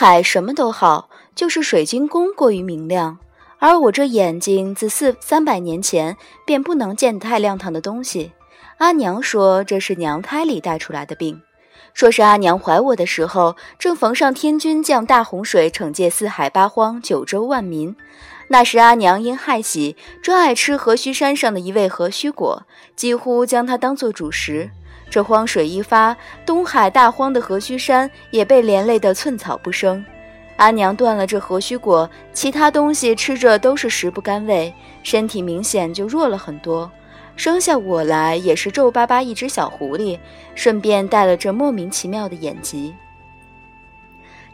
海什么都好，就是水晶宫过于明亮，而我这眼睛自四三百年前便不能见太亮堂的东西。阿娘说这是娘胎里带出来的病，说是阿娘怀我的时候正逢上天君降大洪水，惩戒四海八荒九州万民。那时阿娘因害喜，专爱吃河须山上的一味河须果，几乎将它当作主食。这荒水一发，东海大荒的河须山也被连累得寸草不生。阿娘断了这河须果，其他东西吃着都是食不甘味，身体明显就弱了很多。生下我来也是皱巴巴一只小狐狸，顺便带了这莫名其妙的眼疾。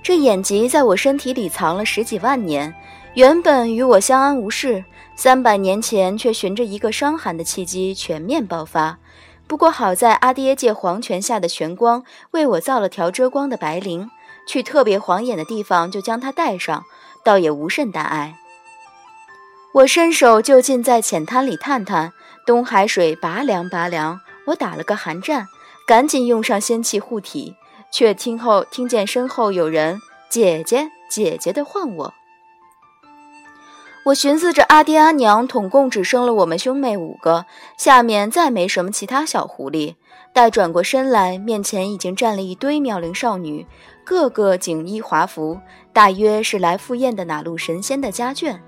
这眼疾在我身体里藏了十几万年，原本与我相安无事，三百年前却循着一个伤寒的契机全面爆发。不过好在阿爹借黄泉下的玄光为我造了条遮光的白绫，去特别晃眼的地方就将它带上，倒也无甚大碍。我伸手就近在浅滩里探探，东海水拔凉拔凉，我打了个寒战，赶紧用上仙气护体，却听后听见身后有人“姐姐姐姐”的唤我。我寻思着，阿爹阿娘统共只生了我们兄妹五个，下面再没什么其他小狐狸。待转过身来，面前已经站了一堆妙龄少女，个个锦衣华服，大约是来赴宴的哪路神仙的家眷。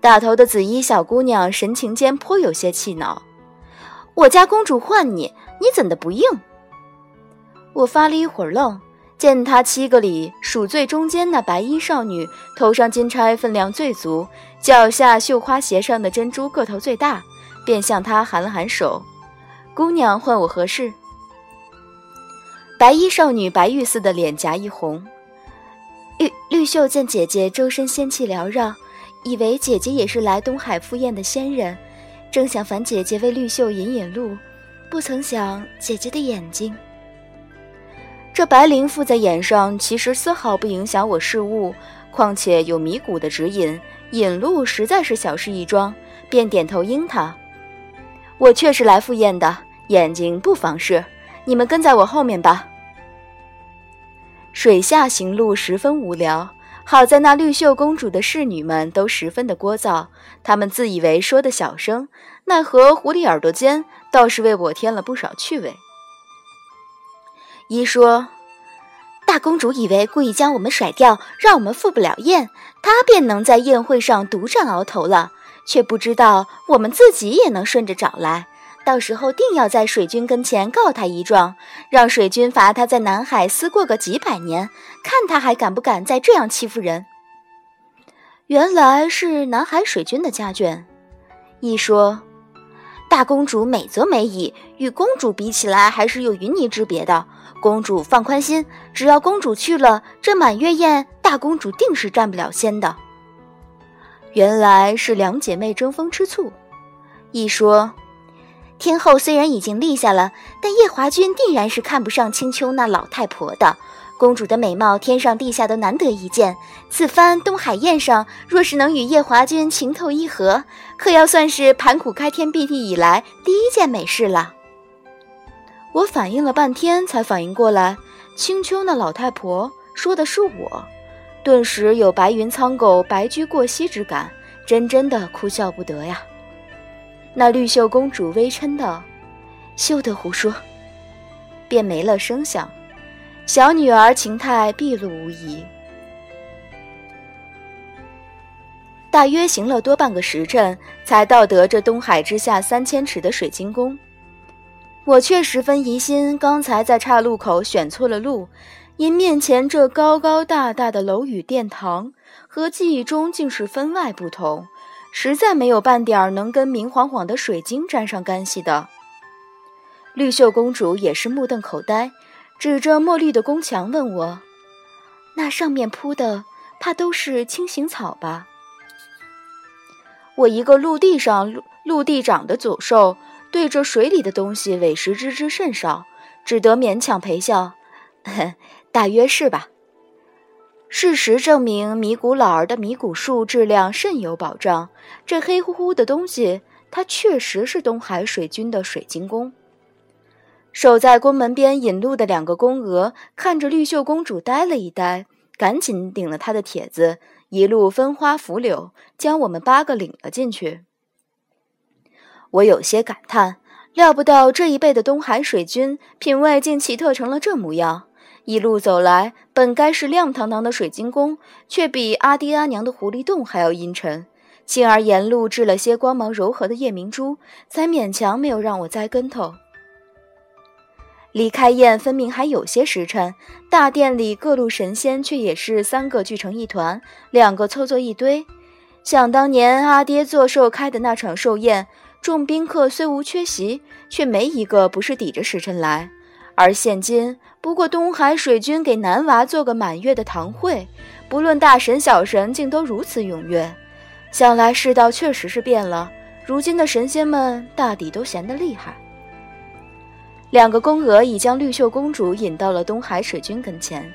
大头的紫衣小姑娘神情间颇有些气恼：“我家公主唤你，你怎的不应？”我发了一会儿愣。见他七个里数最中间那白衣少女，头上金钗分量最足，脚下绣花鞋上的珍珠个头最大，便向她喊了喊手。姑娘唤我何事？白衣少女白玉似的脸颊一红，绿绿袖见姐姐周身仙气缭绕，以为姐姐也是来东海赴宴的仙人，正想烦姐姐为绿袖引引路，不曾想姐姐的眼睛。这白绫附在眼上，其实丝毫不影响我视物，况且有迷谷的指引，引路实在是小事一桩，便点头应他。我却是来赴宴的，眼睛不妨事，你们跟在我后面吧。水下行路十分无聊，好在那绿袖公主的侍女们都十分的聒噪，她们自以为说的小声，奈何狐狸耳朵尖，倒是为我添了不少趣味。一说，大公主以为故意将我们甩掉，让我们赴不了宴，她便能在宴会上独占鳌头了。却不知道我们自己也能顺着找来，到时候定要在水军跟前告他一状，让水军罚他在南海思过个几百年，看他还敢不敢再这样欺负人。原来是南海水军的家眷。一说。大公主美则美矣，与公主比起来，还是有云泥之别的。公主放宽心，只要公主去了，这满月宴，大公主定是占不了先的。原来是两姐妹争风吃醋。一说，天后虽然已经立下了，但夜华君定然是看不上青丘那老太婆的。公主的美貌，天上地下都难得一见。此番东海宴上，若是能与夜华君情投意合，可要算是盘古开天辟地以来第一件美事了。我反应了半天，才反应过来，青丘那老太婆说的是我，顿时有白云苍狗白驹过隙之感，真真的哭笑不得呀。那绿袖公主微嗔道：“休得胡说。”便没了声响。小女儿情态毕露无遗。大约行了多半个时辰，才到得这东海之下三千尺的水晶宫。我却十分疑心，刚才在岔路口选错了路，因面前这高高大大的楼宇殿堂和记忆中竟是分外不同，实在没有半点能跟明晃晃的水晶沾上干系的。绿袖公主也是目瞪口呆。指着墨绿的宫墙问我：“那上面铺的，怕都是青行草吧？”我一个陆地上陆陆地长的祖兽，对着水里的东西委实知之甚少，只得勉强陪笑：“大约是吧。”事实证明，迷谷老儿的迷谷树质量甚有保障。这黑乎乎的东西，它确实是东海水军的水晶宫。守在宫门边引路的两个宫娥看着绿袖公主呆了一呆，赶紧顶了她的帖子，一路分花拂柳，将我们八个领了进去。我有些感叹，料不到这一辈的东海水军品味竟奇特成了这模样。一路走来，本该是亮堂堂的水晶宫，却比阿爹阿娘的狐狸洞还要阴沉。幸而沿路掷了些光芒柔和的夜明珠，才勉强没有让我栽跟头。离开宴分明还有些时辰，大殿里各路神仙却也是三个聚成一团，两个凑作一堆。想当年阿爹做寿开的那场寿宴。众宾客虽无缺席，却没一个不是抵着时辰来。而现今不过东海水军给男娃做个满月的堂会，不论大神小神，竟都如此踊跃。想来世道确实是变了，如今的神仙们大抵都闲得厉害。两个宫娥已将绿袖公主引到了东海水军跟前。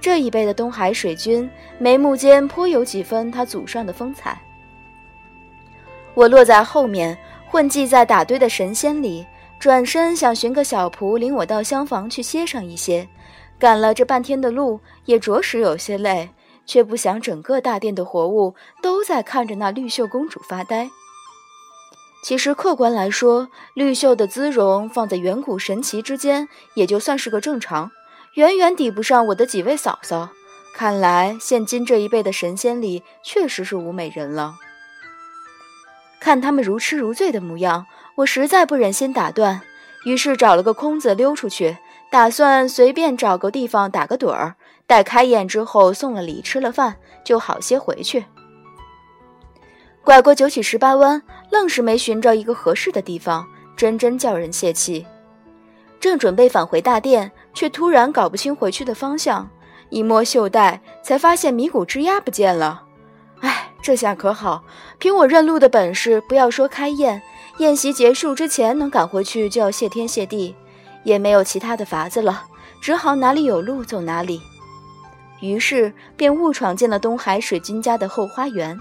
这一辈的东海水军，眉目间颇有几分他祖上的风采。我落在后面。混迹在打堆的神仙里，转身想寻个小仆领我到厢房去歇上一些。赶了这半天的路，也着实有些累，却不想整个大殿的活物都在看着那绿袖公主发呆。其实客观来说，绿袖的姿容放在远古神奇之间，也就算是个正常，远远抵不上我的几位嫂嫂。看来现今这一辈的神仙里，确实是无美人了。看他们如痴如醉的模样，我实在不忍心打断，于是找了个空子溜出去，打算随便找个地方打个盹儿。待开宴之后送了礼、吃了饭，就好些回去。拐过九曲十八弯，愣是没寻着一个合适的地方，真真叫人泄气。正准备返回大殿，却突然搞不清回去的方向，一摸袖带，才发现米谷之鸭不见了。哎，这下可好，凭我认路的本事，不要说开宴，宴席结束之前能赶回去，就要谢天谢地，也没有其他的法子了，只好哪里有路走哪里。于是便误闯进了东海水君家的后花园。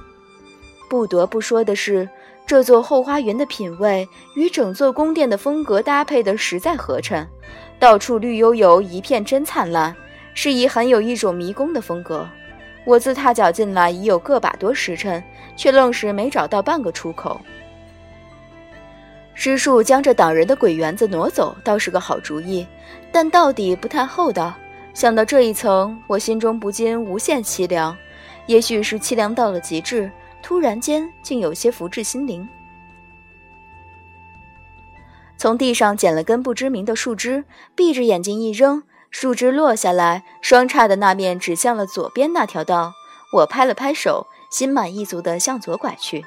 不得不说的是，这座后花园的品味与整座宫殿的风格搭配的实在合衬，到处绿油油，一片真灿烂，是以很有一种迷宫的风格。我自踏脚进来已有个把多时辰，却愣是没找到半个出口。施术将这挡人的鬼园子挪走，倒是个好主意，但到底不太厚道。想到这一层，我心中不禁无限凄凉。也许是凄凉到了极致，突然间竟有些福至心灵。从地上捡了根不知名的树枝，闭着眼睛一扔。树枝落下来，双叉的那面指向了左边那条道。我拍了拍手，心满意足地向左拐去。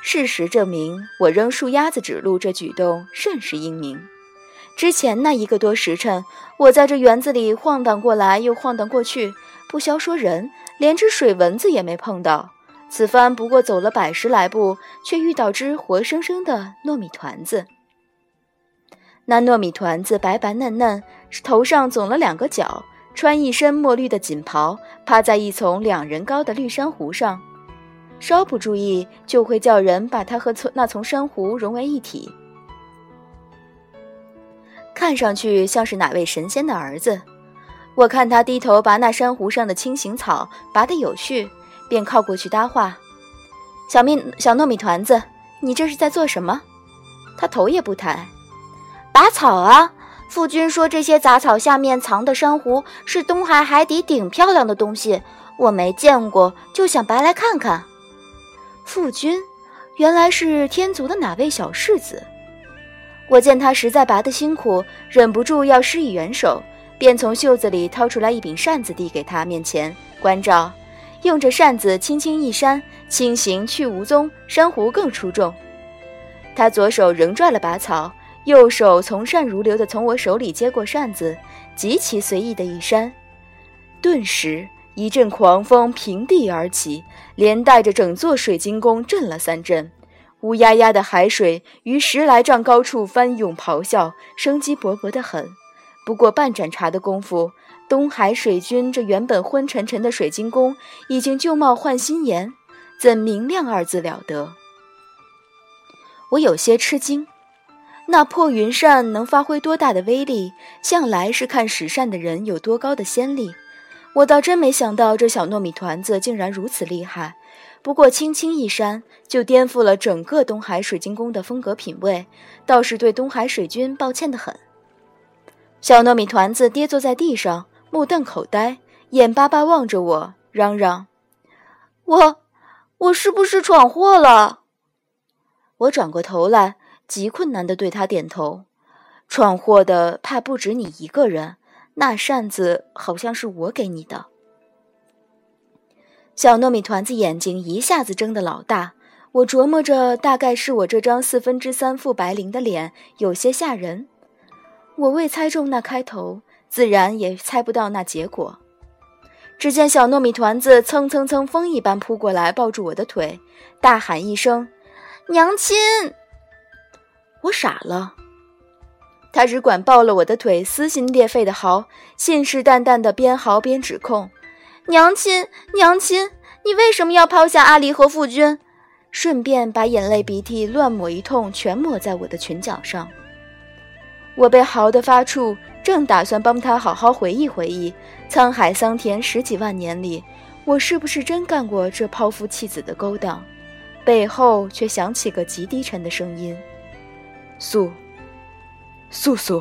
事实证明，我扔树丫子指路这举动甚是英明。之前那一个多时辰，我在这园子里晃荡过来又晃荡过去，不消说人，连只水蚊子也没碰到。此番不过走了百十来步，却遇到只活生生的糯米团子。那糯米团子白白嫩嫩，头上总了两个角，穿一身墨绿的锦袍，趴在一丛两人高的绿珊瑚上，稍不注意就会叫人把它和那丛珊瑚融为一体。看上去像是哪位神仙的儿子。我看他低头拔那珊瑚上的青行草，拔得有序，便靠过去搭话：“小米小糯米团子，你这是在做什么？”他头也不抬。拔草啊！父君说这些杂草下面藏的珊瑚是东海海底顶漂亮的东西，我没见过，就想白来看看。父君，原来是天族的哪位小世子？我见他实在拔得辛苦，忍不住要施以援手，便从袖子里掏出来一柄扇子递给他面前，关照：用着扇子轻轻一扇，轻行去无踪，珊瑚更出众。他左手仍拽了把草。右手从善如流地从我手里接过扇子，极其随意的一扇，顿时一阵狂风平地而起，连带着整座水晶宫震了三震。乌压压的海水于十来丈高处翻涌咆哮，生机勃勃得很。不过半盏茶的功夫，东海水军这原本昏沉沉的水晶宫已经旧貌换新颜，怎明亮二字了得？我有些吃惊。那破云扇能发挥多大的威力，向来是看使扇的人有多高的先例。我倒真没想到这小糯米团子竟然如此厉害。不过轻轻一扇，就颠覆了整个东海水晶宫的风格品味，倒是对东海水军抱歉的很。小糯米团子跌坐在地上，目瞪口呆，眼巴巴望着我，嚷嚷：“我，我是不是闯祸了？”我转过头来。极困难地对他点头，闯祸的怕不止你一个人。那扇子好像是我给你的。小糯米团子眼睛一下子睁得老大，我琢磨着，大概是我这张四分之三副白绫的脸有些吓人。我未猜中那开头，自然也猜不到那结果。只见小糯米团子蹭蹭蹭风一般扑过来，抱住我的腿，大喊一声：“娘亲！”我傻了，他只管抱了我的腿，撕心裂肺的嚎，信誓旦旦的边嚎边指控：“娘亲，娘亲，你为什么要抛下阿离和父君？”顺便把眼泪鼻涕乱抹一通，全抹在我的裙角上。我被嚎得发怵，正打算帮他好好回忆回忆，沧海桑田十几万年里，我是不是真干过这抛夫弃子的勾当？背后却响起个极低沉的声音。素，素素。